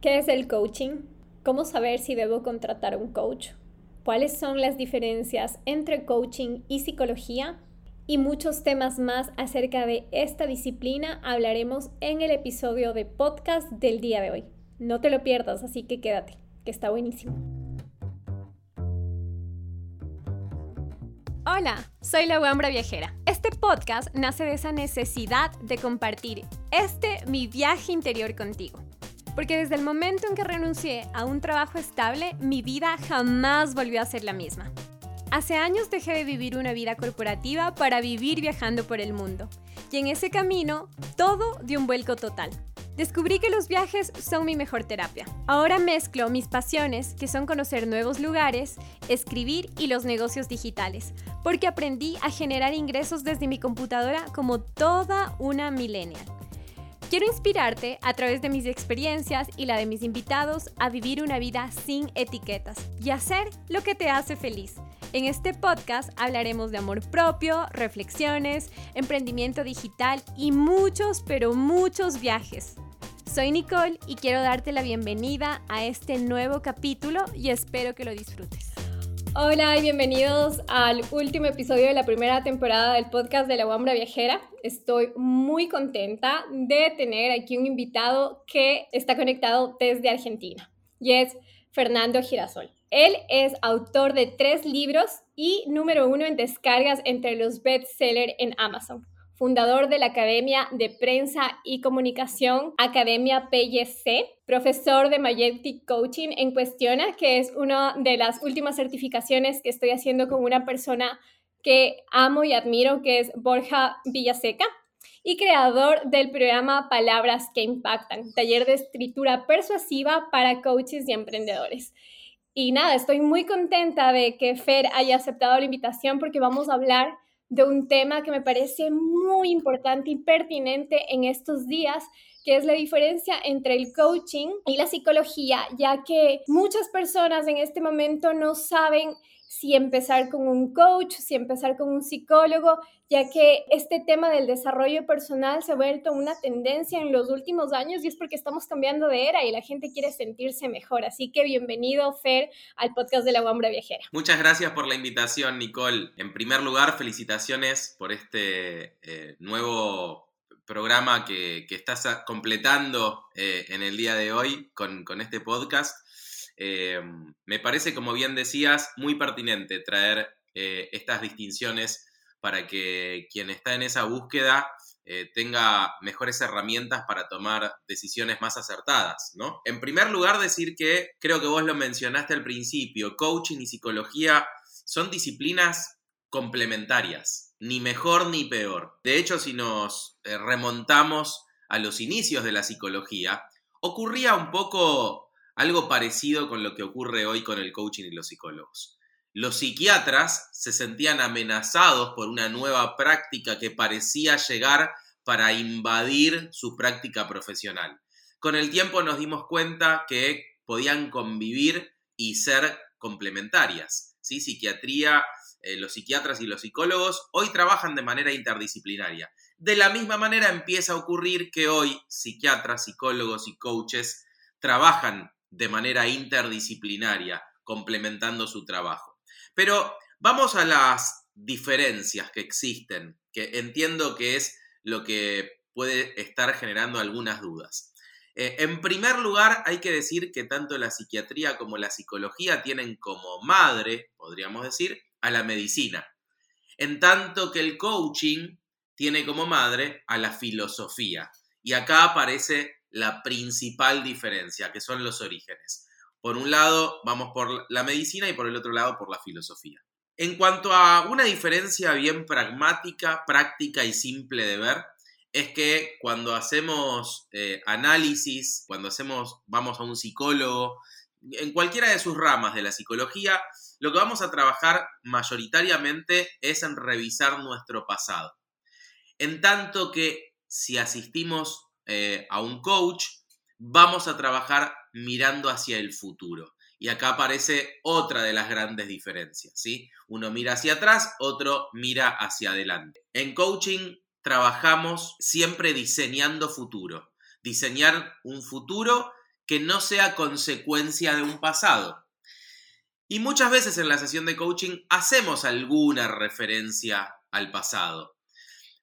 ¿Qué es el coaching? ¿Cómo saber si debo contratar un coach? ¿Cuáles son las diferencias entre coaching y psicología? Y muchos temas más acerca de esta disciplina hablaremos en el episodio de podcast del día de hoy. No te lo pierdas, así que quédate, que está buenísimo. Hola, soy la Wambra Viajera. Este podcast nace de esa necesidad de compartir este mi viaje interior contigo porque desde el momento en que renuncié a un trabajo estable, mi vida jamás volvió a ser la misma. Hace años dejé de vivir una vida corporativa para vivir viajando por el mundo, y en ese camino todo dio un vuelco total. Descubrí que los viajes son mi mejor terapia. Ahora mezclo mis pasiones, que son conocer nuevos lugares, escribir y los negocios digitales, porque aprendí a generar ingresos desde mi computadora como toda una millennial. Quiero inspirarte a través de mis experiencias y la de mis invitados a vivir una vida sin etiquetas y hacer lo que te hace feliz. En este podcast hablaremos de amor propio, reflexiones, emprendimiento digital y muchos, pero muchos viajes. Soy Nicole y quiero darte la bienvenida a este nuevo capítulo y espero que lo disfrutes. Hola y bienvenidos al último episodio de la primera temporada del podcast de la Wambra Viajera. Estoy muy contenta de tener aquí un invitado que está conectado desde Argentina y es Fernando Girasol. Él es autor de tres libros y número uno en descargas entre los bestsellers en Amazon fundador de la Academia de Prensa y Comunicación, Academia PYC, profesor de Majestic Coaching en Cuestiona, que es una de las últimas certificaciones que estoy haciendo con una persona que amo y admiro, que es Borja Villaseca, y creador del programa Palabras que Impactan, taller de escritura persuasiva para coaches y emprendedores. Y nada, estoy muy contenta de que Fer haya aceptado la invitación porque vamos a hablar de un tema que me parece muy importante y pertinente en estos días, que es la diferencia entre el coaching y la psicología, ya que muchas personas en este momento no saben si empezar con un coach, si empezar con un psicólogo, ya que este tema del desarrollo personal se ha vuelto una tendencia en los últimos años y es porque estamos cambiando de era y la gente quiere sentirse mejor. Así que bienvenido, Fer, al podcast de la Guambra Viajera. Muchas gracias por la invitación, Nicole. En primer lugar, felicitaciones por este eh, nuevo programa que, estás completando eh, en el día de hoy con, con este podcast. Eh, me parece, como bien decías, muy pertinente traer eh, estas distinciones para que quien está en esa búsqueda eh, tenga mejores herramientas para tomar decisiones más acertadas, ¿no? En primer lugar, decir que creo que vos lo mencionaste al principio, coaching y psicología son disciplinas complementarias, ni mejor ni peor. De hecho, si nos remontamos a los inicios de la psicología, ocurría un poco algo parecido con lo que ocurre hoy con el coaching y los psicólogos. Los psiquiatras se sentían amenazados por una nueva práctica que parecía llegar para invadir su práctica profesional. Con el tiempo nos dimos cuenta que podían convivir y ser complementarias. ¿sí? Psiquiatría, eh, los psiquiatras y los psicólogos hoy trabajan de manera interdisciplinaria. De la misma manera empieza a ocurrir que hoy psiquiatras, psicólogos y coaches trabajan de manera interdisciplinaria, complementando su trabajo. Pero vamos a las diferencias que existen, que entiendo que es lo que puede estar generando algunas dudas. Eh, en primer lugar, hay que decir que tanto la psiquiatría como la psicología tienen como madre, podríamos decir, a la medicina, en tanto que el coaching tiene como madre a la filosofía. Y acá aparece la principal diferencia, que son los orígenes. Por un lado, vamos por la medicina y por el otro lado, por la filosofía. En cuanto a una diferencia bien pragmática, práctica y simple de ver, es que cuando hacemos eh, análisis, cuando hacemos, vamos a un psicólogo, en cualquiera de sus ramas de la psicología, lo que vamos a trabajar mayoritariamente es en revisar nuestro pasado. En tanto que si asistimos eh, a un coach, vamos a trabajar mirando hacia el futuro. Y acá aparece otra de las grandes diferencias, ¿sí? Uno mira hacia atrás, otro mira hacia adelante. En coaching trabajamos siempre diseñando futuro, diseñar un futuro que no sea consecuencia de un pasado. Y muchas veces en la sesión de coaching hacemos alguna referencia al pasado.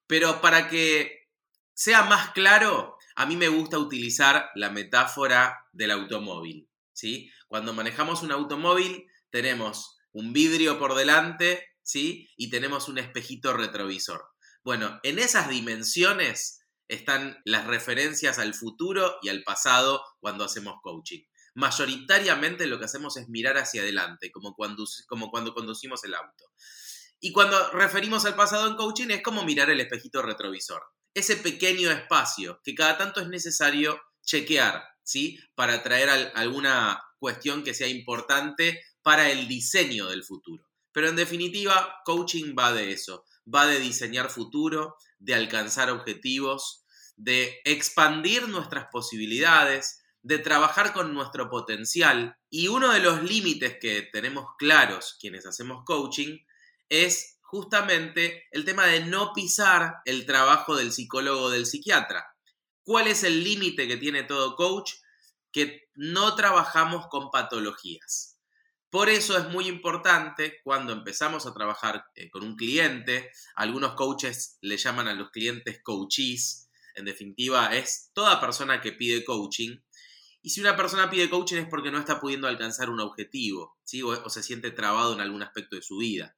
Pero para que sea más claro, a mí me gusta utilizar la metáfora del automóvil. ¿sí? Cuando manejamos un automóvil tenemos un vidrio por delante ¿sí? y tenemos un espejito retrovisor. Bueno, en esas dimensiones están las referencias al futuro y al pasado cuando hacemos coaching. Mayoritariamente lo que hacemos es mirar hacia adelante, como cuando, como cuando conducimos el auto. Y cuando referimos al pasado en coaching es como mirar el espejito retrovisor. Ese pequeño espacio que cada tanto es necesario chequear, ¿sí? Para traer alguna cuestión que sea importante para el diseño del futuro. Pero en definitiva, coaching va de eso, va de diseñar futuro, de alcanzar objetivos, de expandir nuestras posibilidades, de trabajar con nuestro potencial. Y uno de los límites que tenemos claros quienes hacemos coaching es justamente el tema de no pisar el trabajo del psicólogo o del psiquiatra. ¿Cuál es el límite que tiene todo coach? Que no trabajamos con patologías. Por eso es muy importante cuando empezamos a trabajar eh, con un cliente, algunos coaches le llaman a los clientes coaches, en definitiva es toda persona que pide coaching, y si una persona pide coaching es porque no está pudiendo alcanzar un objetivo, o, se siente trabado en algún aspecto de su vida.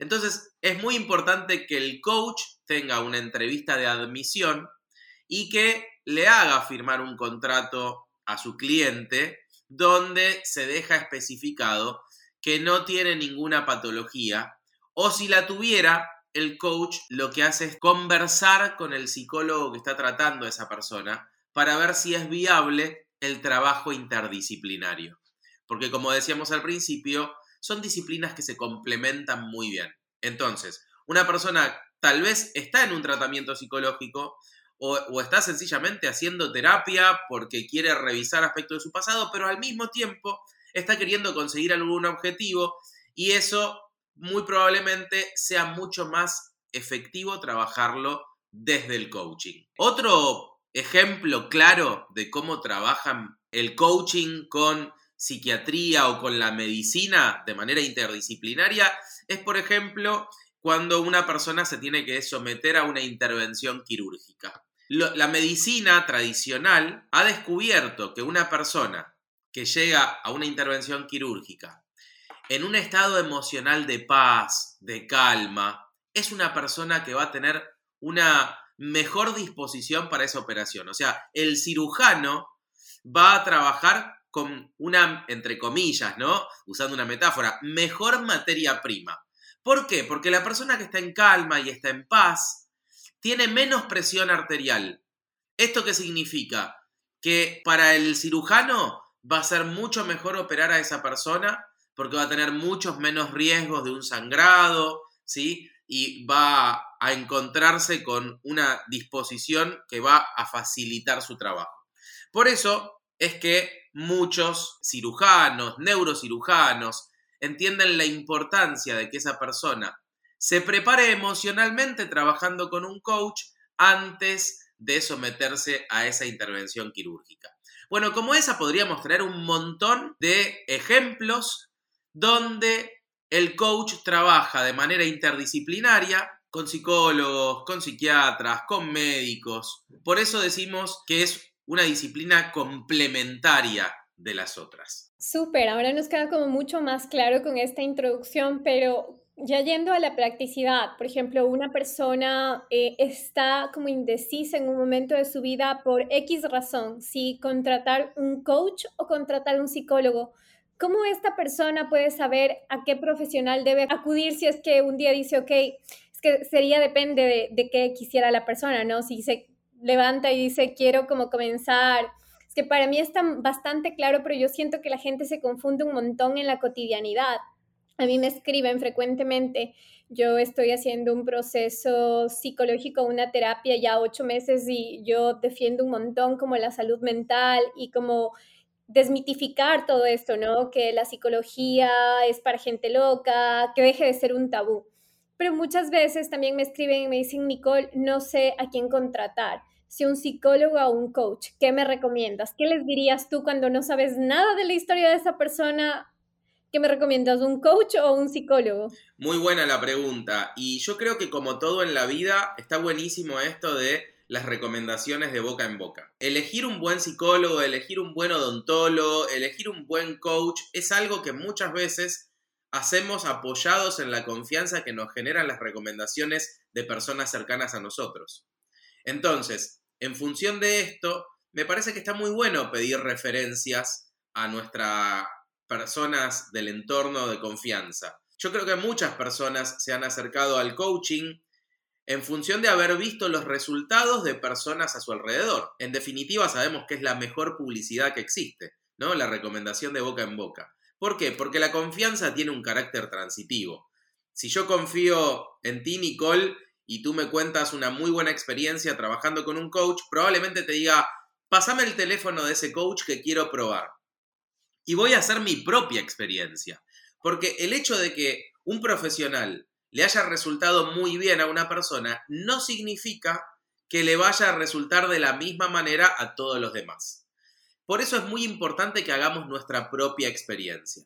Entonces, es muy importante que el coach tenga una entrevista de admisión y que le haga firmar un contrato a su cliente donde se deja especificado que no tiene ninguna patología o si la tuviera, el coach lo que hace es conversar con el psicólogo que está tratando a esa persona para ver si es viable el trabajo interdisciplinario. Porque como decíamos al principio, son disciplinas que se complementan muy bien. Entonces, una persona tal vez está en un tratamiento psicológico o, está sencillamente haciendo terapia porque quiere revisar aspectos de su pasado, pero al mismo tiempo está queriendo conseguir algún objetivo y eso muy probablemente sea mucho más efectivo trabajarlo desde el coaching. Otro ejemplo claro de cómo trabajan el coaching con psiquiatría o con la medicina de manera interdisciplinaria es, por ejemplo, cuando una persona se tiene que someter a una intervención quirúrgica. la medicina tradicional ha descubierto que una persona que llega a una intervención quirúrgica en un estado emocional de paz, de calma, es una persona que va a tener una mejor disposición para esa operación. O sea, el cirujano va a trabajar con una, entre comillas, ¿no? Usando una metáfora, mejor materia prima. ¿Por qué? Porque la persona que está en calma y está en paz tiene menos presión arterial. ¿Esto qué significa? Que para el cirujano va a ser mucho mejor operar a esa persona porque va a tener muchos menos riesgos de un sangrado, ¿sí? y va a encontrarse con una disposición que va a facilitar su trabajo. Por eso es que muchos cirujanos, neurocirujanos, entienden la importancia de que esa persona se prepare emocionalmente trabajando con un coach antes de someterse a esa intervención quirúrgica. Bueno, como esa podríamos traer un montón de ejemplos donde el coach trabaja de manera interdisciplinaria con psicólogos, con psiquiatras, con médicos. Por eso decimos que es una disciplina complementaria de las otras. Súper, ahora nos queda como mucho más claro con esta introducción, pero ya yendo a la practicidad, por ejemplo, una persona eh, está como indecisa en un momento de su vida por X razón, si contratar un coach o contratar un psicólogo. ¿Cómo esta persona puede saber a qué profesional debe acudir si es que un día dice, ok, es que sería depende de, de qué quisiera la persona, ¿no? Si se levanta y dice, quiero como comenzar. Es que para mí está bastante claro, pero yo siento que la gente se confunde un montón en la cotidianidad. A mí me escriben frecuentemente, yo estoy haciendo un proceso psicológico, una terapia ya ocho meses y yo defiendo un montón como la salud mental y como desmitificar todo esto, ¿no? Que la psicología es para gente loca, que deje de ser un tabú. Pero muchas veces también me escriben y me dicen, Nicole, no sé a quién contratar. Si un psicólogo o un coach? ¿Qué me recomiendas? ¿Qué les dirías tú cuando no sabes nada de la historia de esa persona? ¿Qué me recomiendas, un coach o un psicólogo? Muy buena la pregunta. Y yo creo que como todo en la vida, está buenísimo esto de las recomendaciones de boca en boca. Elegir un buen psicólogo, elegir un buen odontólogo, elegir un buen coach es algo que muchas veces hacemos apoyados en la confianza que nos generan las recomendaciones de personas cercanas a nosotros. Entonces, en función de esto, me parece que está muy bueno pedir referencias a nuestras personas del entorno de confianza. Yo creo que muchas personas se han acercado al coaching en función de haber visto los resultados de personas a su alrededor. En definitiva, sabemos que es la mejor publicidad que existe, ¿no? La recomendación de boca en boca. ¿Por qué? Porque la confianza tiene un carácter transitivo. Si yo confío en ti, Nicole, y tú me cuentas una muy buena experiencia trabajando con un coach, probablemente te diga, pásame el teléfono de ese coach que quiero probar. Y voy a hacer mi propia experiencia. Porque el hecho de que un profesional le haya resultado muy bien a una persona, no significa que le vaya a resultar de la misma manera a todos los demás. Por eso es muy importante que hagamos nuestra propia experiencia.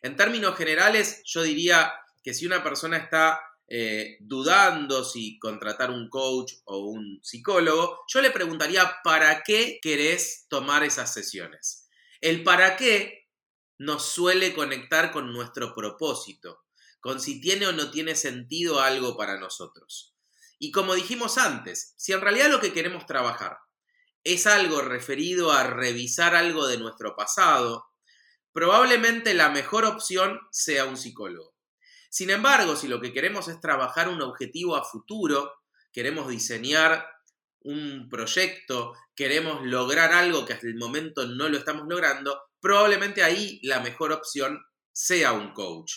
En términos generales, yo diría que si una persona está eh, dudando si contratar un coach o un psicólogo, yo le preguntaría, ¿para qué querés tomar esas sesiones? El para qué nos suele conectar con nuestro propósito con si tiene o no tiene sentido algo para nosotros. Y como dijimos antes, si en realidad lo que queremos trabajar es algo referido a revisar algo de nuestro pasado, probablemente la mejor opción sea un psicólogo. Sin embargo, si lo que queremos es trabajar un objetivo a futuro, queremos diseñar un proyecto, queremos lograr algo que hasta el momento no lo estamos logrando, probablemente ahí la mejor opción sea un coach.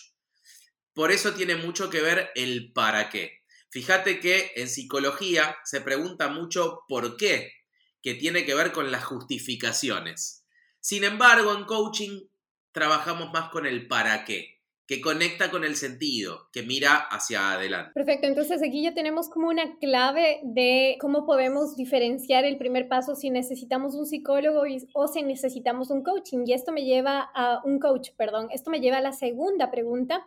Por eso tiene mucho que ver el para qué. Fíjate que en psicología se pregunta mucho por qué, que tiene que ver con las justificaciones. Sin embargo, en coaching trabajamos más con el para qué que conecta con el sentido, que mira hacia adelante. Perfecto, entonces aquí ya tenemos como una clave de cómo podemos diferenciar el primer paso si necesitamos un psicólogo o si necesitamos un coaching. Y esto me lleva a un coach, perdón, esto me lleva a la segunda pregunta,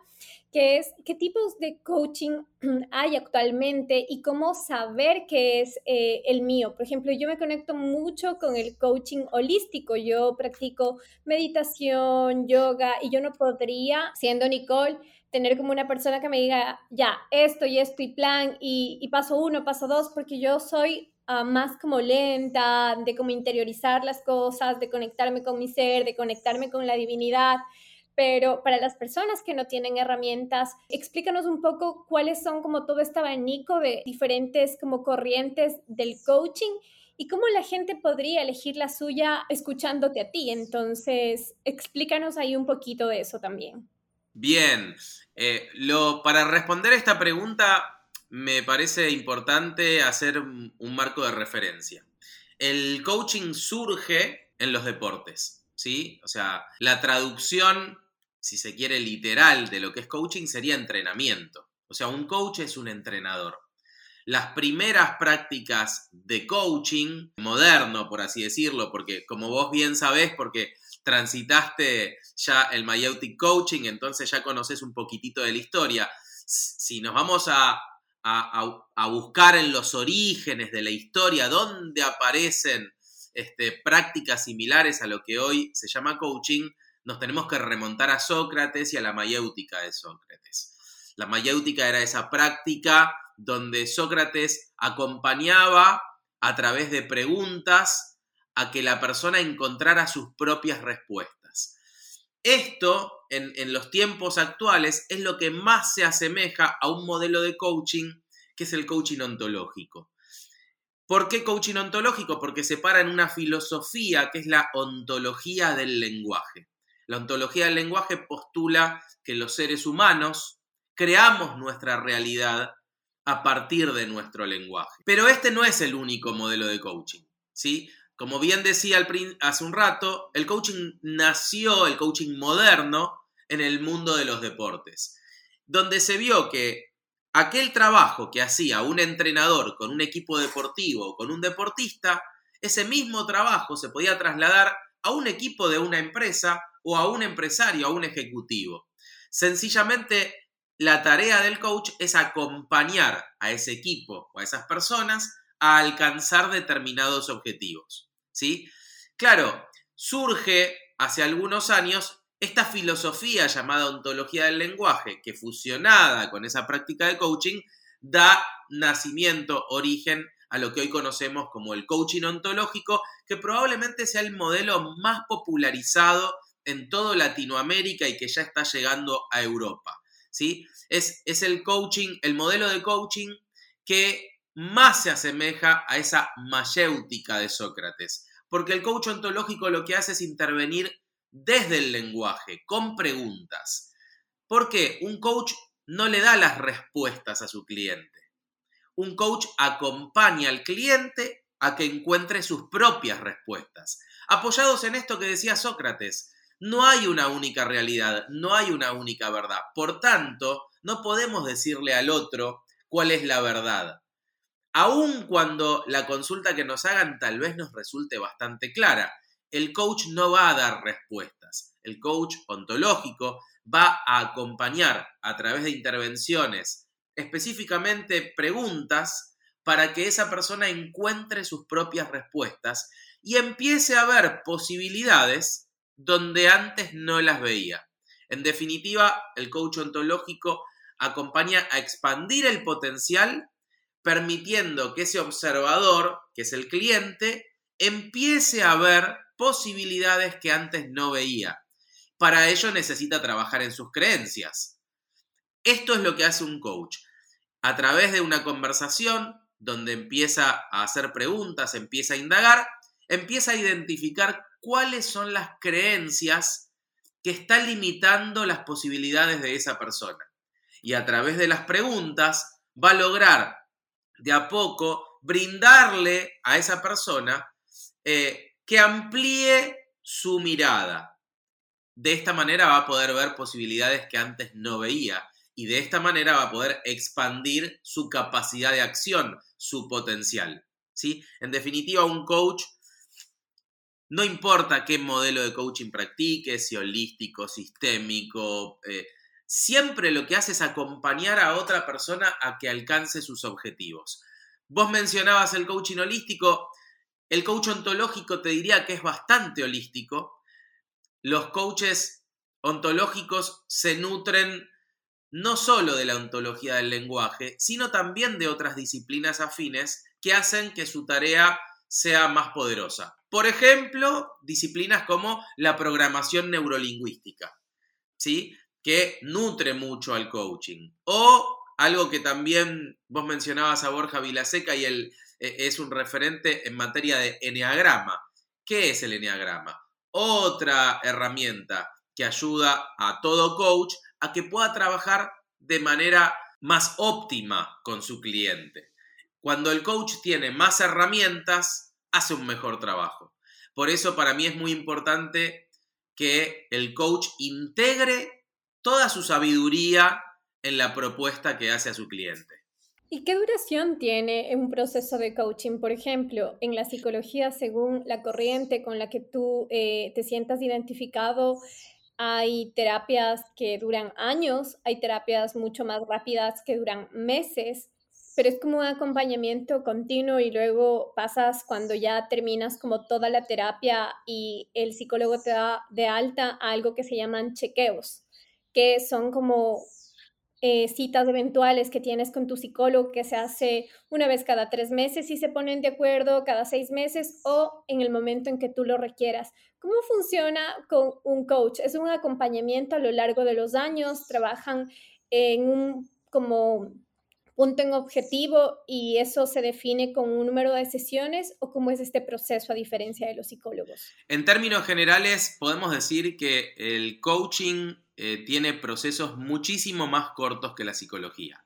que es qué tipos de coaching hay actualmente y cómo saber qué es eh, el mío. Por ejemplo, yo me conecto mucho con el coaching holístico. Yo practico meditación, yoga y yo no podría, siendo Nicole, tener como una persona que me diga, ya, esto y esto y plan y, paso uno, paso dos, porque yo soy ah, más como lenta, de como interiorizar las cosas, de conectarme con mi ser, de conectarme con la divinidad pero para las personas que no tienen herramientas, explícanos un poco cuáles son como todo este abanico de diferentes como corrientes del coaching y cómo la gente podría elegir la suya escuchándote a ti. Entonces, explícanos ahí un poquito de eso también. Bien, eh, para responder esta pregunta me parece importante hacer un marco de referencia. El coaching surge en los deportes, ¿sí? O sea, la traducción si se quiere, literal de lo que es coaching sería entrenamiento. O sea, un coach es un entrenador. Las primeras prácticas de coaching moderno, por así decirlo, porque como vos bien sabés, porque transitaste ya el Mayeutic Coaching, entonces ya conoces un poquitito de la historia. Si nos vamos a, a, buscar en los orígenes de la historia, dónde aparecen este, prácticas similares a lo que hoy se llama coaching, nos tenemos que remontar a Sócrates y a la mayéutica de Sócrates. La mayéutica era esa práctica donde Sócrates acompañaba a través de preguntas a que la persona encontrara sus propias respuestas. Esto, en, los tiempos actuales, es lo que más se asemeja a un modelo de coaching, que es el coaching ontológico. ¿Por qué coaching ontológico? Porque se para en una filosofía que es la ontología del lenguaje. La ontología del lenguaje postula que los seres humanos creamos nuestra realidad a partir de nuestro lenguaje. Pero este no es el único modelo de coaching, ¿sí? Como bien decía hace un rato, el coaching nació, el coaching moderno, en el mundo de los deportes, donde se vio que aquel trabajo que hacía un entrenador con un equipo deportivo o con un deportista, ese mismo trabajo se podía trasladar a un equipo de una empresa o a un empresario, a un ejecutivo. Sencillamente, la tarea del coach es acompañar a ese equipo o a esas personas a alcanzar determinados objetivos. ¿sí? Claro, surge hace algunos años esta filosofía llamada ontología del lenguaje, que fusionada con esa práctica de coaching, da nacimiento, origen a lo que hoy conocemos como el coaching ontológico, que probablemente sea el modelo más popularizado en toda Latinoamérica y que ya está llegando a Europa. ¿sí? Es, es el coaching, el modelo de coaching que más se asemeja a esa mayéutica de Sócrates, porque el coach ontológico lo que hace es intervenir desde el lenguaje, con preguntas. Porque un coach no le da las respuestas a su cliente. Un coach acompaña al cliente a que encuentre sus propias respuestas. Apoyados en esto que decía Sócrates, no hay una única realidad, no hay una única verdad. Por tanto, no podemos decirle al otro cuál es la verdad. Aun cuando la consulta que nos hagan tal vez nos resulte bastante clara, el coach no va a dar respuestas. El coach ontológico va a acompañar a través de intervenciones, específicamente preguntas, para que esa persona encuentre sus propias respuestas y empiece a ver posibilidades donde antes no las veía. En definitiva, el coach ontológico acompaña a expandir el potencial, permitiendo que ese observador, que es el cliente, empiece a ver posibilidades que antes no veía. Para ello necesita trabajar en sus creencias. Esto es lo que hace un coach. A través de una conversación donde empieza a hacer preguntas, empieza a indagar, empieza a identificar cuáles son las creencias que están limitando las posibilidades de esa persona. Y a través de las preguntas va a lograr de a poco brindarle a esa persona eh, que amplíe su mirada. De esta manera va a poder ver posibilidades que antes no veía y de esta manera va a poder expandir su capacidad de acción, su potencial. ¿sí? En definitiva, un coach, no importa qué modelo de coaching practique, si holístico, sistémico, eh, siempre lo que hace es acompañar a otra persona a que alcance sus objetivos. Vos mencionabas el coaching holístico, el coach ontológico te diría que es bastante holístico. Los coaches ontológicos se nutren no solo de la ontología del lenguaje, sino también de otras disciplinas afines que hacen que su tarea sea más poderosa. Por ejemplo, disciplinas como la programación neurolingüística, ¿sí? que nutre mucho al coaching. O algo que también vos mencionabas a Borja Vilaseca y el e, es un referente en materia de eneagrama. ¿Qué es el eneagrama? Otra herramienta que ayuda a todo coach a que pueda trabajar de manera más óptima con su cliente. Cuando el coach tiene más herramientas, hace un mejor trabajo. Por eso para mí es muy importante que el coach integre toda su sabiduría en la propuesta que hace a su cliente. ¿Y qué duración tiene un proceso de coaching? Por ejemplo, en la psicología, según la corriente con la que tú eh, te sientas identificado, hay terapias que duran años, hay terapias mucho más rápidas que duran meses, pero es como un acompañamiento continuo y luego pasas cuando ya terminas como toda la terapia y el psicólogo te da de alta a algo que se llaman chequeos, que son como eh, citas eventuales que tienes con tu psicólogo que se hace una vez cada tres meses y se ponen de acuerdo cada seis meses o en el momento en que tú lo requieras. ¿Cómo funciona con un coach? Es un acompañamiento a lo largo de los años, trabajan en un como punto en objetivo y eso se define con un número de sesiones o cómo es este proceso a diferencia de los psicólogos? En términos generales, podemos decir que el coaching eh, tiene procesos muchísimo más cortos que la psicología.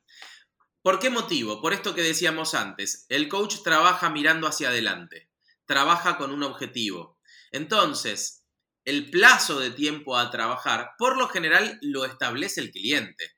¿Por qué motivo? Por esto que decíamos antes, el coach trabaja mirando hacia adelante, trabaja con un objetivo. Entonces, el plazo de tiempo a trabajar, por lo general, lo establece el cliente.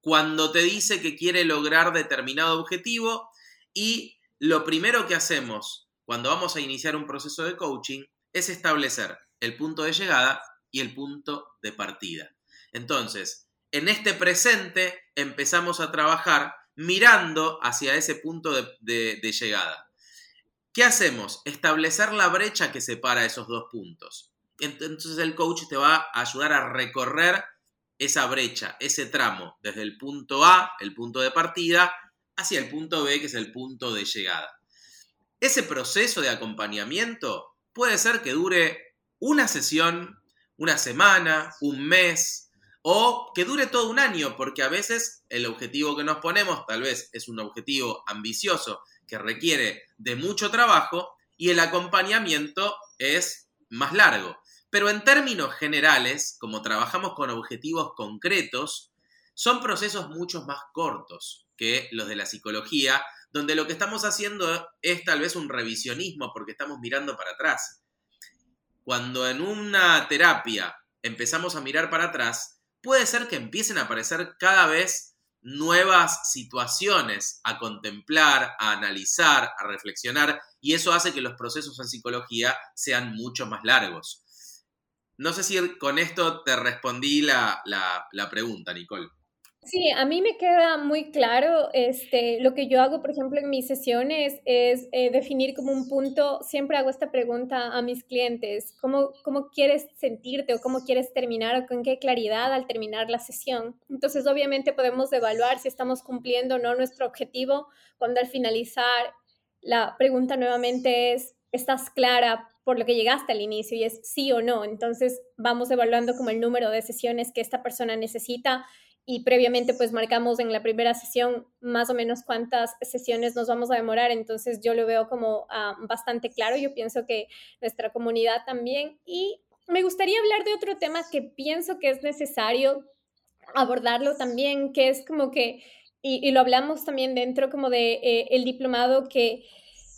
Cuando te dice que quiere lograr determinado objetivo y lo primero que hacemos cuando vamos a iniciar un proceso de coaching es establecer el punto de llegada y el punto de partida. Entonces, en este presente empezamos a trabajar mirando hacia ese punto de, llegada. ¿Qué hacemos? Establecer la brecha que separa esos dos puntos. Entonces el coach te va a ayudar a recorrer esa brecha, ese tramo, desde el punto A, el punto de partida, hacia el punto B, que es el punto de llegada. Ese proceso de acompañamiento puede ser que dure una sesión, una semana, un mes, o que dure todo un año, porque a veces el objetivo que nos ponemos tal vez es un objetivo ambicioso que requiere de mucho trabajo y el acompañamiento es más largo. Pero en términos generales, como trabajamos con objetivos concretos, son procesos mucho más cortos que los de la psicología, donde lo que estamos haciendo es tal vez un revisionismo porque estamos mirando para atrás. Cuando en una terapia empezamos a mirar para atrás, puede ser que empiecen a aparecer cada vez nuevas situaciones a contemplar, a analizar, a reflexionar, y eso hace que los procesos en psicología sean mucho más largos. No sé si con esto te respondí la, pregunta, Nicole. Sí, a mí me queda muy claro, este, lo que yo hago, por ejemplo, en mis sesiones es eh, definir como un punto, siempre hago esta pregunta a mis clientes, ¿cómo, ¿cómo quieres sentirte o cómo quieres terminar o con qué claridad al terminar la sesión? Entonces, obviamente podemos evaluar si estamos cumpliendo o no nuestro objetivo cuando al finalizar la pregunta nuevamente es, ¿estás clara por lo que llegaste al inicio y es sí o no. Entonces vamos evaluando como el número de sesiones que esta persona necesita y previamente pues marcamos en la primera sesión más o menos cuántas sesiones nos vamos a demorar. Entonces yo lo veo como ah, bastante claro. Yo pienso que nuestra comunidad también. Y me gustaría hablar de otro tema que pienso que es necesario abordarlo también, que es como que, y, lo hablamos también dentro como de eh, el diplomado que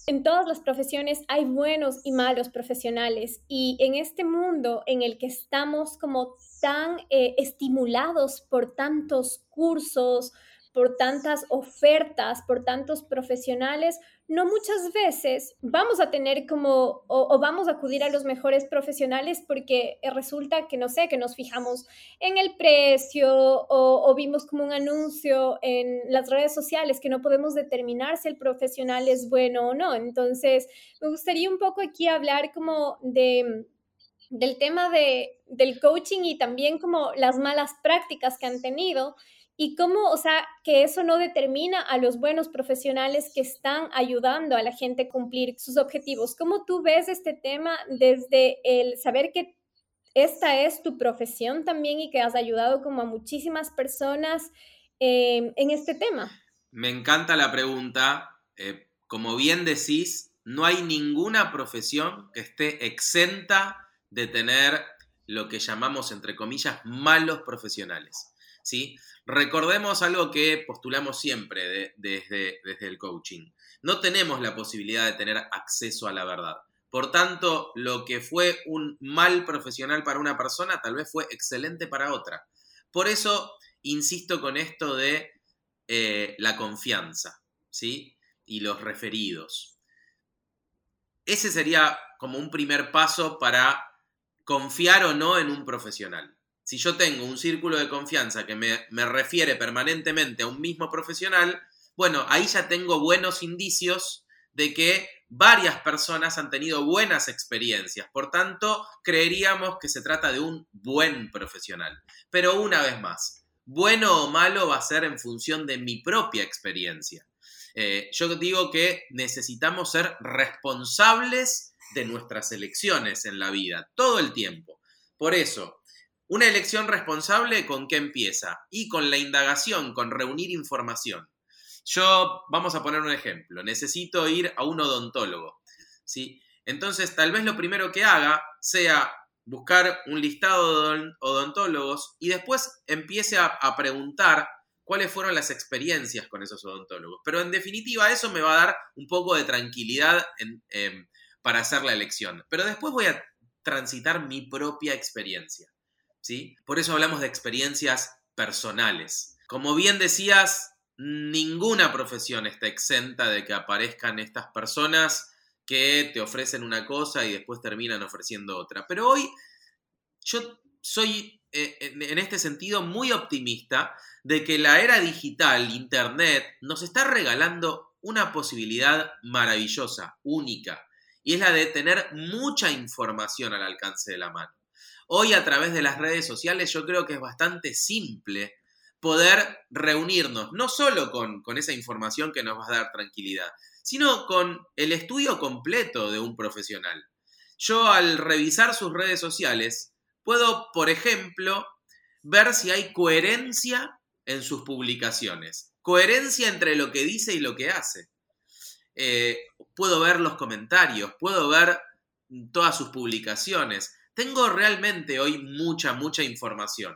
en todas las profesiones hay buenos y malos profesionales y en este mundo en el que estamos como tan eh, estimulados por tantos cursos, por tantas ofertas, por tantos profesionales, no muchas veces vamos a tener como o, vamos a acudir a los mejores profesionales porque resulta que no sé, que nos fijamos en el precio o, o, vimos como un anuncio en las redes sociales que no podemos determinar si el profesional es bueno o no. Entonces, me gustaría un poco aquí hablar como de del tema de, del coaching y también como las malas prácticas que han tenido y cómo, o sea, que eso no determina a los buenos profesionales que están ayudando a la gente a cumplir sus objetivos. ¿Cómo tú ves este tema desde el saber que esta es tu profesión también y que has ayudado como a muchísimas personas eh, en este tema? Me encanta la pregunta. Eh, como bien decís, no hay ninguna profesión que esté exenta de tener lo que llamamos, entre comillas, malos profesionales. Recordemos algo que postulamos siempre desde, desde el coaching. No tenemos la posibilidad de tener acceso a la verdad. Por tanto, lo que fue un mal profesional para una persona tal vez fue excelente para otra. Por eso insisto con esto de eh, la confianza, ¿sí? Y los referidos. Ese sería como un primer paso para confiar o no en un profesional si yo tengo un círculo de confianza que me, refiere permanentemente a un mismo profesional, bueno, ahí ya tengo buenos indicios de que varias personas han tenido buenas experiencias. Por tanto, creeríamos que se trata de un buen profesional. Pero una vez más, bueno o malo va a ser en función de mi propia experiencia. Eh, yo digo que necesitamos ser responsables de nuestras elecciones en la vida, todo el tiempo. Por eso, una elección responsable con qué empieza y con la indagación, con reunir información. Yo, vamos a poner un ejemplo, necesito ir a un odontólogo, ¿sí? Entonces, tal vez lo primero que haga sea buscar un listado de odontólogos y después empiece a, preguntar cuáles fueron las experiencias con esos odontólogos. Pero en definitiva, eso me va a dar un poco de tranquilidad em, para hacer la elección. Pero después voy a transitar mi propia experiencia. ¿Sí? Por eso hablamos de experiencias personales. Como bien decías, ninguna profesión está exenta de que aparezcan estas personas que te ofrecen una cosa y después terminan ofreciendo otra. Pero hoy yo soy eh, en este sentido muy optimista de que la era digital, Internet, nos está regalando una posibilidad maravillosa, única, y es la de tener mucha información al alcance de la mano. Hoy a través de las redes sociales yo creo que es bastante simple poder reunirnos, no solo con, con esa información que nos va a dar tranquilidad, sino con el estudio completo de un profesional. Yo al revisar sus redes sociales puedo, por ejemplo, ver si hay coherencia en sus publicaciones. Coherencia entre lo que dice y lo que hace. Eh, puedo ver los comentarios, puedo ver todas sus publicaciones. Tengo realmente hoy mucha, mucha información.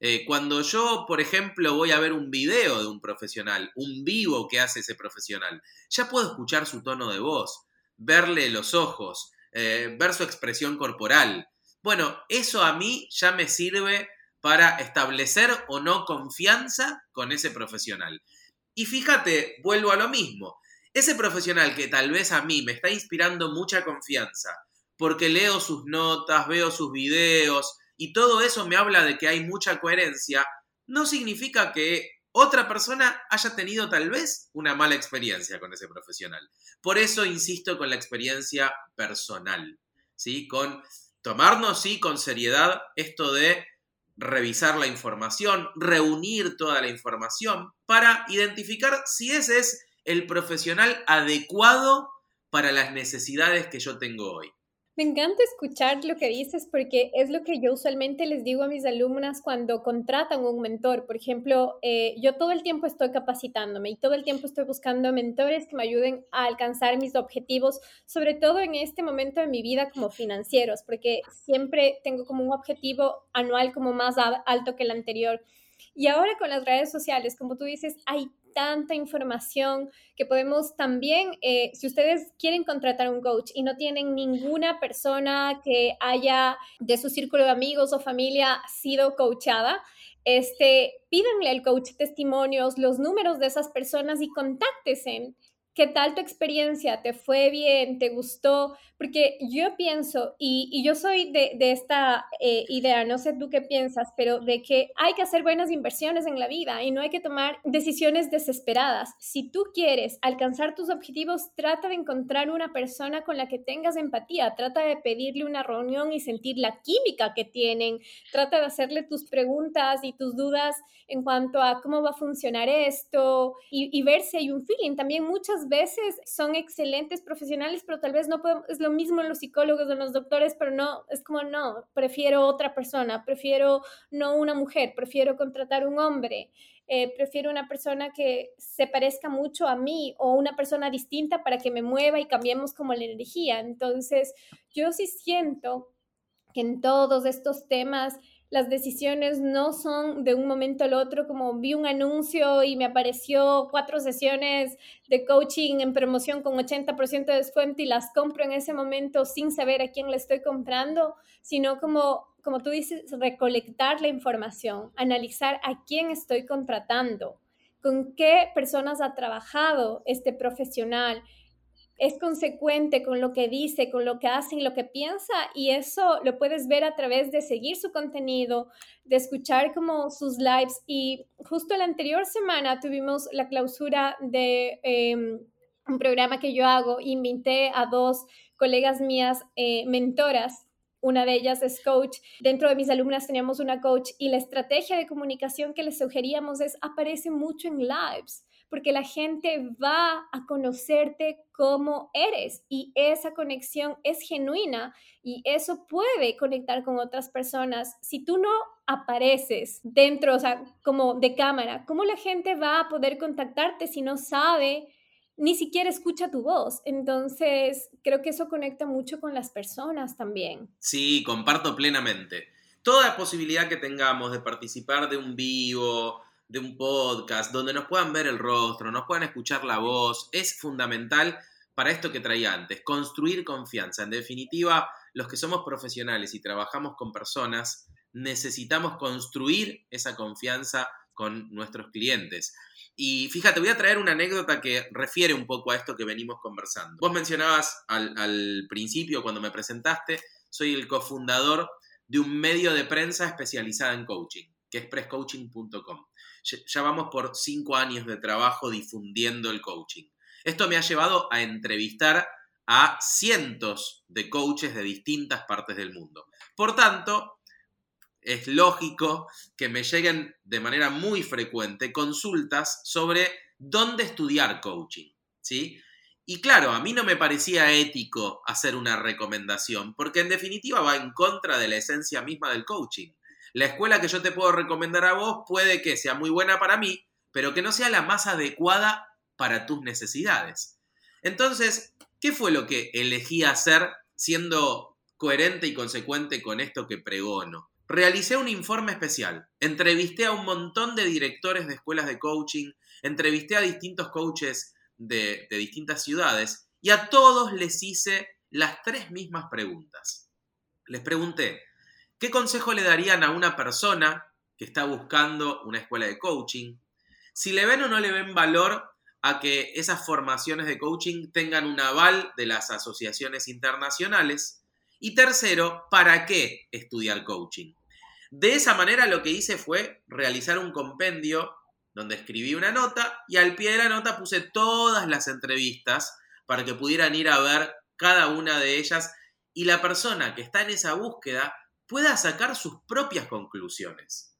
Eh, cuando yo, por ejemplo, voy a ver un video de un profesional, un vivo que hace ese profesional, ya puedo escuchar su tono de voz, verle los ojos, eh, ver su expresión corporal. Bueno, eso a mí ya me sirve para establecer o no confianza con ese profesional. Y fíjate, vuelvo a lo mismo. Ese profesional que tal vez a mí me está inspirando mucha confianza, porque leo sus notas, veo sus videos y todo eso me habla de que hay mucha coherencia, no significa que otra persona haya tenido tal vez una mala experiencia con ese profesional. Por eso insisto con la experiencia personal, ¿sí? Con tomarnos, sí, con seriedad esto de revisar la información, reunir toda la información para identificar si ese es el profesional adecuado para las necesidades que yo tengo hoy. Me encanta escuchar lo que dices porque es lo que yo usualmente les digo a mis alumnas cuando contratan un mentor. Por ejemplo, eh, yo todo el tiempo estoy capacitándome y todo el tiempo estoy buscando mentores que me ayuden a alcanzar mis objetivos, sobre todo en este momento de mi vida como financieros, porque siempre tengo como un objetivo anual como más alto que el anterior. Y ahora con las redes sociales, como tú dices, hay tanta información que podemos también, eh, si ustedes quieren contratar un coach y no tienen ninguna persona que haya de su círculo de amigos o familia sido coachada, este, pídanle al coach testimonios, los números de esas personas y contáctense ¿Qué tal tu experiencia? ¿Te fue bien? ¿Te gustó? Porque yo pienso, y, yo soy de, esta eh, idea, no sé tú qué piensas, pero de que hay que hacer buenas inversiones en la vida y no hay que tomar decisiones desesperadas. Si tú quieres alcanzar tus objetivos, trata de encontrar una persona con la que tengas empatía, trata de pedirle una reunión y sentir la química que tienen, trata de hacerle tus preguntas y tus dudas en cuanto a cómo va a funcionar esto y, y ver si hay un feeling. También muchas veces son excelentes profesionales, pero tal vez no podemos, es lo mismo en los psicólogos, en los doctores, pero no, es como no, prefiero otra persona, prefiero no una mujer, prefiero contratar un hombre. Eh, prefiero una persona que se parezca mucho a mí o una persona distinta para que me mueva y cambiemos como la energía. Entonces, yo sí siento que en todos estos temas las decisiones no son de un momento al otro, como vi un anuncio y me apareció cuatro sesiones de coaching en promoción con 80% de descuento y las compro en ese momento sin saber a quién le estoy comprando, sino como, como tú dices, recolectar la información, analizar a quién estoy contratando, con qué personas ha trabajado este profesional, es consecuente con lo que dice, con lo que hace y lo que piensa y eso lo puedes ver a través de seguir su contenido, de escuchar como sus lives y justo la anterior semana tuvimos la clausura de em, un programa que yo hago, invité a dos colegas mías, eh, mentoras, una de ellas es coach. Dentro de mis alumnas teníamos una coach y la estrategia de comunicación que les sugeríamos es aparece mucho en lives porque la gente va a conocerte como eres y esa conexión es genuina y eso puede conectar con otras personas. Si tú no apareces dentro, o sea, como de cámara, ¿cómo la gente va a poder contactarte si no sabe? Ni siquiera escucha tu voz. Entonces, creo que eso conecta mucho con las personas también. Sí, comparto plenamente. Toda posibilidad que tengamos de participar de un vivo, de un podcast, donde nos puedan ver el rostro, nos puedan escuchar la voz, es fundamental para esto que traía antes, construir confianza. En definitiva, los que somos profesionales y trabajamos con personas, necesitamos construir esa confianza con nuestros clientes. Y fíjate, voy a traer una anécdota que refiere un poco a esto que venimos conversando. Vos mencionabas al, principio, cuando me presentaste, soy el cofundador de un medio de prensa especializada en coaching, que es presscoaching.com. Ya vamos por cinco años de trabajo difundiendo el coaching. Esto me ha llevado a entrevistar a cientos de coaches de distintas partes del mundo. Por tanto, es lógico que me lleguen de manera muy frecuente consultas sobre dónde estudiar coaching, ¿sí? Y claro, a mí no me parecía ético hacer una recomendación, porque en definitiva va en contra de la esencia misma del coaching. La escuela que yo te puedo recomendar a vos puede que sea muy buena para mí, pero que no sea la más adecuada para tus necesidades. Entonces, ¿qué fue lo que elegí hacer siendo coherente y consecuente con esto que pregono? Realicé un informe especial, entrevisté a un montón de directores de escuelas de coaching, entrevisté a distintos coaches de, distintas ciudades y a todos les hice las tres mismas preguntas. Les pregunté, ¿qué consejo le darían a una persona que está buscando una escuela de coaching? Si le ven o no le ven valor a que esas formaciones de coaching tengan un aval de las asociaciones internacionales y tercero, ¿para qué estudiar coaching? De esa manera lo que hice fue realizar un compendio donde escribí una nota y al pie de la nota puse todas las entrevistas para que pudieran ir a ver cada una de ellas y la persona que está en esa búsqueda pueda sacar sus propias conclusiones.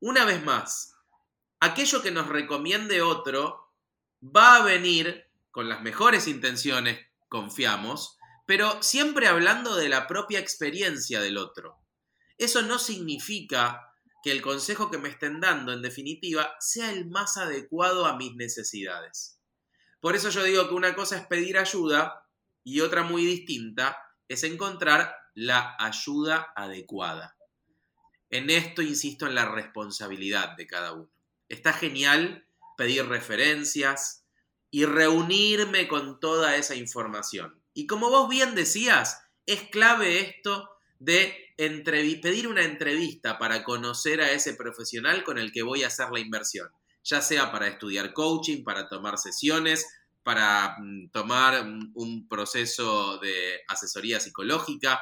Una vez más, aquello que nos recomiende otro va a venir con las mejores intenciones, confiamos, pero siempre hablando de la propia experiencia del otro. Eso no significa que el consejo que me estén dando, en definitiva, sea el más adecuado a mis necesidades. Por eso yo digo que una cosa es pedir ayuda y otra muy distinta es encontrar la ayuda adecuada. En esto insisto en la responsabilidad de cada uno. Está genial pedir referencias y reunirme con toda esa información. Y como vos bien decías, es clave esto de pedir una entrevista para conocer a ese profesional con el que voy a hacer la inversión, ya sea para estudiar coaching, para tomar sesiones, para mm, tomar un proceso de asesoría psicológica.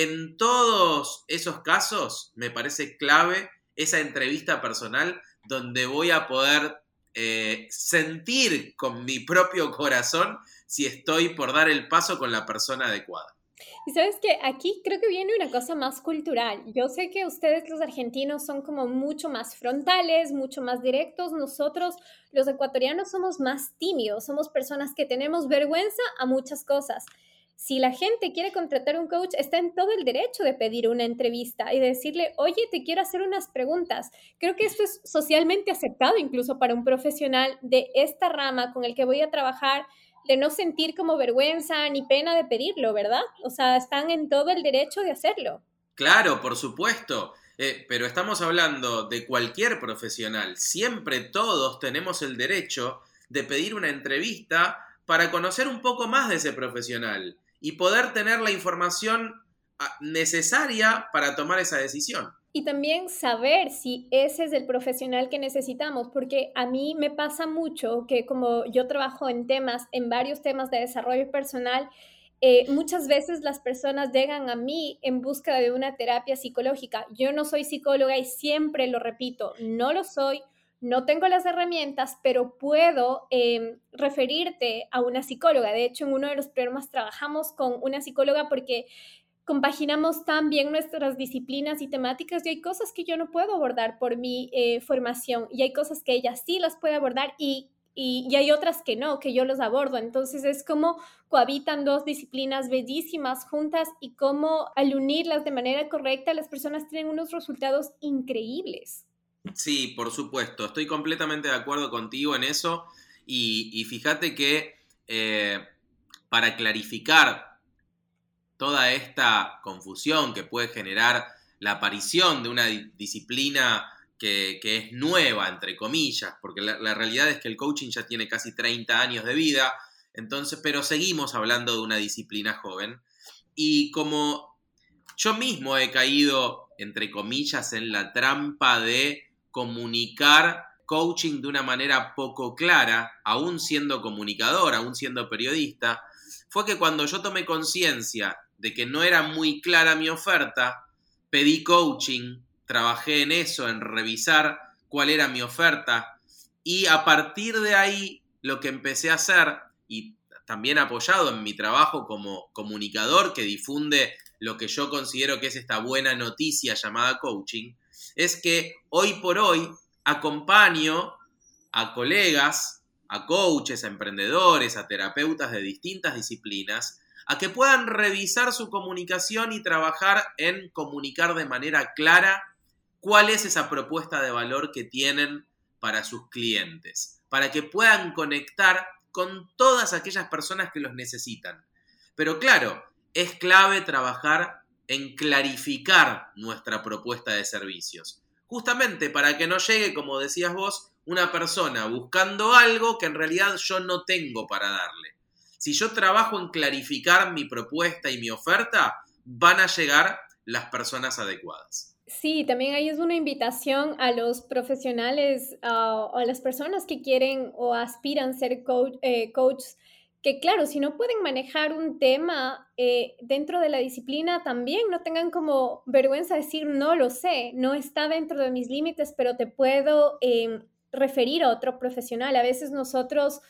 En todos esos casos me parece clave esa entrevista personal donde voy a poder eh, sentir con mi propio corazón si estoy por dar el paso con la persona adecuada. Y sabes que aquí creo que viene una cosa más cultural. Yo sé que ustedes los argentinos son como mucho más frontales, mucho más directos. Nosotros los ecuatorianos somos más tímidos, somos personas que tenemos vergüenza a muchas cosas si la gente quiere contratar un coach, está en todo el derecho de pedir una entrevista y decirle, oye, te quiero hacer unas preguntas. Creo que esto es socialmente aceptado incluso para un profesional de esta rama con el que voy a trabajar, de no sentir como vergüenza ni pena de pedirlo, ¿verdad? O sea, están en todo el derecho de hacerlo. Claro, por supuesto. Eh, pero estamos hablando de cualquier profesional. Siempre todos tenemos el derecho de pedir una entrevista para conocer un poco más de ese profesional y poder tener la información ah, necesaria para tomar esa decisión. Y también saber si ese es el profesional que necesitamos, porque a mí me pasa mucho que como yo trabajo en temas, en varios temas de desarrollo personal, eh, muchas veces las personas llegan a mí en busca de una terapia psicológica. Yo no soy psicóloga y siempre lo repito, no lo soy no tengo las herramientas, pero puedo em, referirte a una psicóloga. De hecho, en uno de los programas trabajamos con una psicóloga porque compaginamos tan bien nuestras disciplinas y temáticas y hay cosas que yo no puedo abordar por mi eh, formación y hay cosas que ella sí las puede abordar y, y, hay otras que no, que yo los abordo. Entonces es como cohabitan dos disciplinas bellísimas juntas y cómo al unirlas de manera correcta las personas tienen unos resultados increíbles. Sí, por supuesto, estoy completamente de acuerdo contigo en eso y, fíjate que eh, para clarificar toda esta confusión que puede generar la aparición de una disciplina que, es nueva, entre comillas, porque la, la, realidad es que el coaching ya tiene casi 30 años de vida, entonces, pero seguimos hablando de una disciplina joven. Y como yo mismo he caído entre comillas, en la trampa de comunicar coaching de una manera poco clara, aún siendo comunicador, aún siendo periodista, fue que cuando yo tomé conciencia de que no era muy clara mi oferta, pedí coaching, trabajé en eso, en revisar cuál era mi oferta y a partir de ahí lo que empecé a hacer y también apoyado en mi trabajo como comunicador que difunde lo que yo considero que es esta buena noticia llamada coaching, es que hoy por hoy acompaño a colegas, a coaches, a emprendedores, a terapeutas de distintas disciplinas, a que puedan revisar su comunicación y trabajar en comunicar de manera clara cuál es esa propuesta de valor que tienen para sus clientes, para que puedan conectar con todas aquellas personas que los necesitan. Pero claro, es clave trabajar en clarificar nuestra propuesta de servicios, justamente para que no llegue, como decías vos, una persona buscando algo que en realidad yo no tengo para darle. Si yo trabajo en clarificar mi propuesta y mi oferta, van a llegar las personas adecuadas. Sí, también ahí es una invitación a los profesionales o a las personas que quieren o aspiran ser coach, eh, coaches, que claro, si no pueden manejar un tema eh, dentro de la disciplina, también no tengan como vergüenza de decir, no lo sé, no está dentro de mis límites, pero te puedo em, referir a otro profesional. A veces nosotros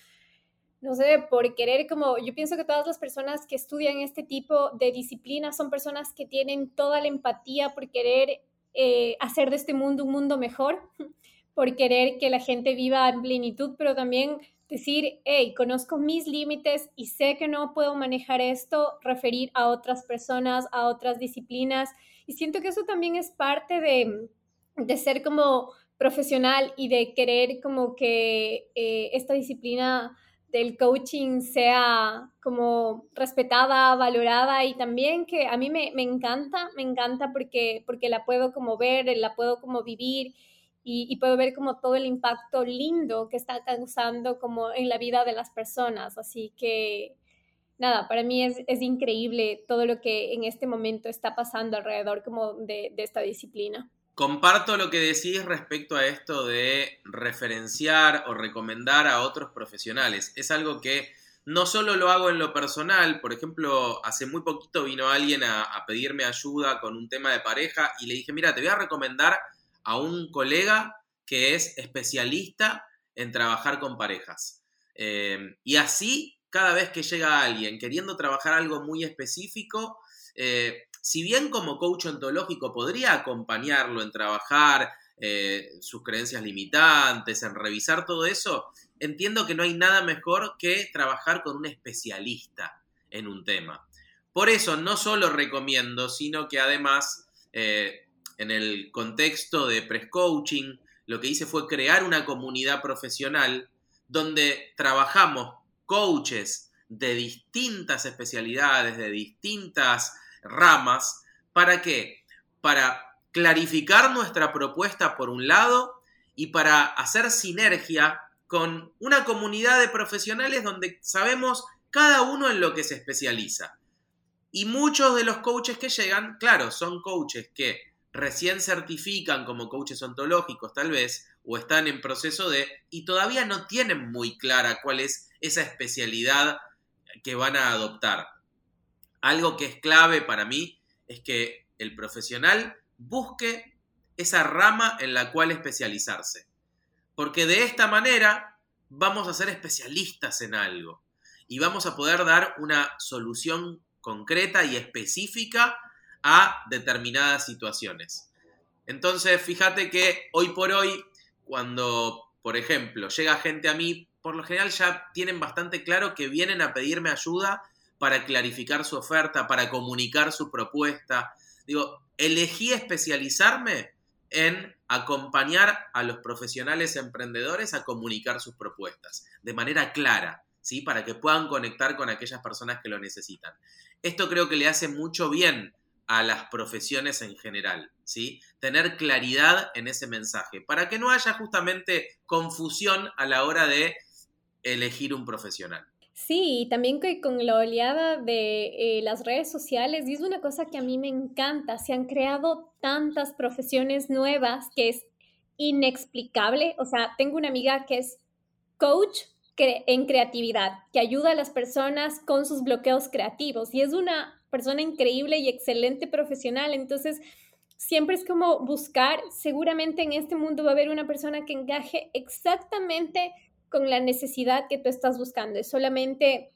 no sé, por querer como, yo pienso que todas las personas que estudian este tipo de disciplinas son personas que tienen toda la empatía por querer eh, hacer de este mundo un mundo mejor, por querer que la gente viva en plenitud, pero también decir, hey, conozco mis límites y sé que no puedo manejar esto, referir a otras personas, a otras disciplinas. Y siento que eso también es parte de, de ser como profesional y de querer como que eh, esta disciplina del coaching sea como respetada, valorada y también que a mí me, encanta, me encanta porque, porque la puedo como ver, la puedo como vivir y, puedo ver como todo el impacto lindo que está causando como en la vida de las personas. Así que nada, para mí es, increíble todo lo que en este momento está pasando alrededor como de esta disciplina. Comparto lo que decís respecto a esto de referenciar o recomendar a otros profesionales. Es algo que no solo lo hago en lo personal, por ejemplo, hace muy poquito vino alguien a, pedirme ayuda con un tema de pareja y le dije, mira, te voy a recomendar a un colega que es especialista en trabajar con parejas. Eh, y así, cada vez que llega alguien queriendo trabajar algo muy específico, eh, si bien como coach ontológico podría acompañarlo en trabajar eh, sus creencias limitantes, en revisar todo eso, entiendo que no hay nada mejor que trabajar con un especialista en un tema. Por eso no solo recomiendo, sino que además eh, en el contexto de Prescoaching, lo que hice fue crear una comunidad profesional donde trabajamos coaches de distintas especialidades, de distintas ramas. ¿Para qué? Para clarificar nuestra propuesta por un lado y para hacer sinergia con una comunidad de profesionales donde sabemos cada uno en lo que se especializa. Y muchos de los coaches que llegan, claro, son coaches que recién certifican como coaches ontológicos tal vez, o están en proceso de, y todavía no tienen muy clara cuál es esa especialidad que van a adoptar. Algo que es clave para mí es que el profesional busque esa rama en la cual especializarse. Porque de esta manera vamos a ser especialistas en algo y vamos a poder dar una solución concreta y específica a determinadas situaciones. Entonces, fíjate que hoy por hoy, cuando, por ejemplo, llega gente a mí, por lo general ya tienen bastante claro que vienen a pedirme ayuda para clarificar su oferta, para comunicar su propuesta. Digo, elegí especializarme en acompañar a los profesionales emprendedores a comunicar sus propuestas de manera clara, ¿sí? Para que puedan conectar con aquellas personas que lo necesitan. Esto creo que le hace mucho bien a las profesiones en general, ¿sí? Tener claridad en ese mensaje, para que no haya justamente confusión a la hora de elegir un profesional. Sí, y también con la oleada de eh, las redes sociales, y es una cosa que a mí me encanta, se han creado tantas profesiones nuevas que es inexplicable. O sea, tengo una amiga que es coach en creatividad, que ayuda a las personas con sus bloqueos creativos y es una persona increíble y excelente profesional. Entonces, siempre es como buscar, seguramente en este mundo va a haber una persona que encaje exactamente con la necesidad que tú estás buscando. Es solamente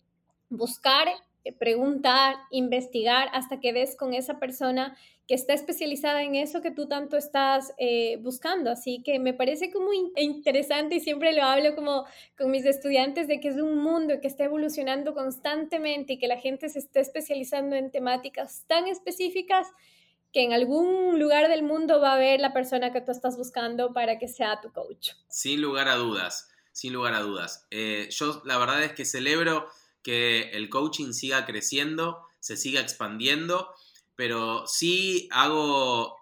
buscar, preguntar, investigar hasta que des con esa persona que está especializada en eso que tú tanto estás eh, buscando. Así que me parece como interesante y siempre lo hablo como con mis estudiantes de que es un mundo que está evolucionando constantemente y que la gente se está especializando en temáticas tan específicas que en algún lugar del mundo va a haber la persona que tú estás buscando para que sea tu coach. Sin lugar a dudas sin lugar a dudas. Eh, yo la verdad es que celebro que el coaching siga creciendo, se siga expandiendo, pero sí hago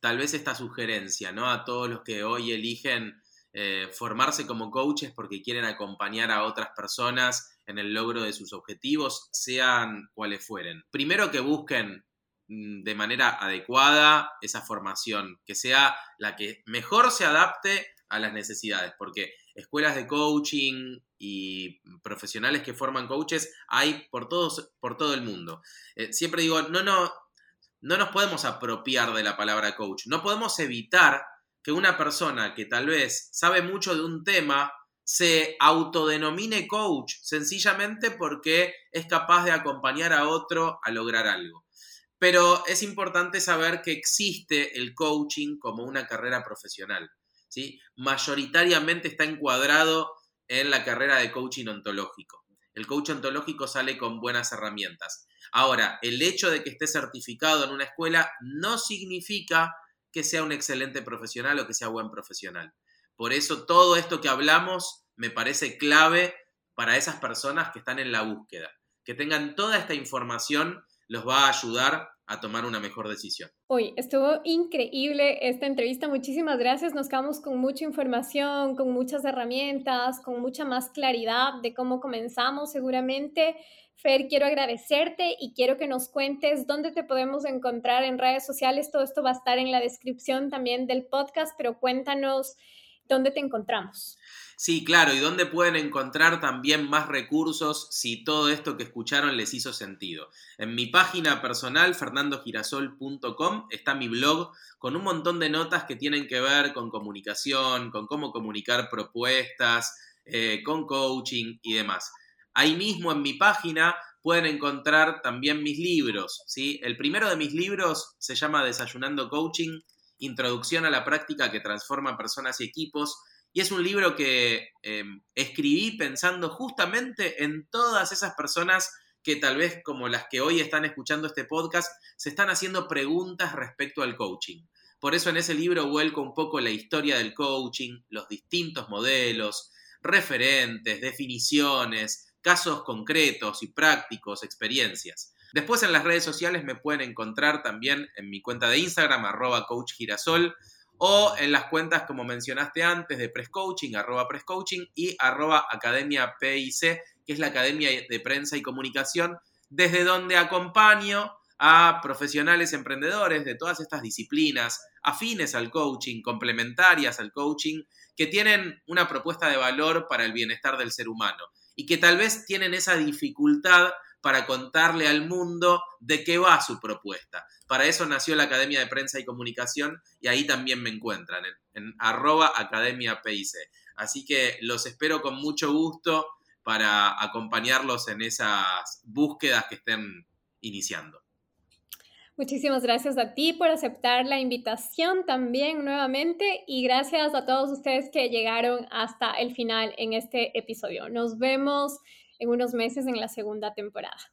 tal vez esta sugerencia, ¿no? A todos los que hoy eligen eh, formarse como coaches porque quieren acompañar a otras personas en el logro de sus objetivos, sean cuales fueren. Primero que busquen mm, de manera adecuada esa formación, que sea la que mejor se adapte a las necesidades, porque escuelas de coaching y profesionales que forman coaches hay por, todos, por todo el mundo. Eh, siempre digo, no, no, no nos podemos apropiar de la palabra coach, no podemos evitar que una persona que tal vez sabe mucho de un tema se autodenomine coach sencillamente porque es capaz de acompañar a otro a lograr algo. Pero es importante saber que existe el coaching como una carrera profesional. ¿sí? mayoritariamente está encuadrado en la carrera de coaching ontológico. El coach ontológico sale con buenas herramientas. Ahora, el hecho de que esté certificado en una escuela no significa que sea un excelente profesional o que sea buen profesional. Por eso todo esto que hablamos me parece clave para esas personas que están en la búsqueda. Que tengan toda esta información los va a ayudar a tomar una mejor decisión. Hoy estuvo increíble esta entrevista. Muchísimas gracias. Nos quedamos con mucha información, con muchas herramientas, con mucha más claridad de cómo comenzamos seguramente. Fer, quiero agradecerte y quiero que nos cuentes dónde te podemos encontrar en redes sociales. Todo esto va a estar en la descripción también del podcast, pero cuéntanos dónde te encontramos. Sí, claro, y dónde pueden encontrar también más recursos si todo esto que escucharon les hizo sentido. En mi página personal, fernandogirasol.com, está mi blog con un montón de notas que tienen que ver con comunicación, con cómo comunicar propuestas, eh, con coaching y demás. Ahí mismo en mi página pueden encontrar también mis libros. ¿sí? El primero de mis libros se llama Desayunando Coaching, Introducción a la práctica que transforma personas y equipos y es un libro que em, escribí pensando justamente en todas esas personas que tal vez como las que hoy están escuchando este podcast, se están haciendo preguntas respecto al coaching. Por eso en ese libro vuelco un poco la historia del coaching, los distintos modelos, referentes, definiciones, casos concretos y prácticos, experiencias. Después en las redes sociales me pueden encontrar también en mi cuenta de Instagram, arroba coachgirasol, o en las cuentas, como mencionaste antes, de Press Coaching, arroba Press Coaching y arroba Academia PIC, que es la Academia de Prensa y Comunicación, desde donde acompaño a profesionales emprendedores de todas estas disciplinas, afines al coaching, complementarias al coaching, que tienen una propuesta de valor para el bienestar del ser humano y que tal vez tienen esa dificultad para contarle al mundo de qué va su propuesta. Para eso nació la Academia de Prensa y Comunicación y ahí también me encuentran, en, arroba Academia. Así que los espero con mucho gusto para acompañarlos en esas búsquedas que estén iniciando. Muchísimas gracias a ti por aceptar la invitación también nuevamente y gracias a todos ustedes que llegaron hasta el final en este episodio. Nos vemos en unos meses en la segunda temporada.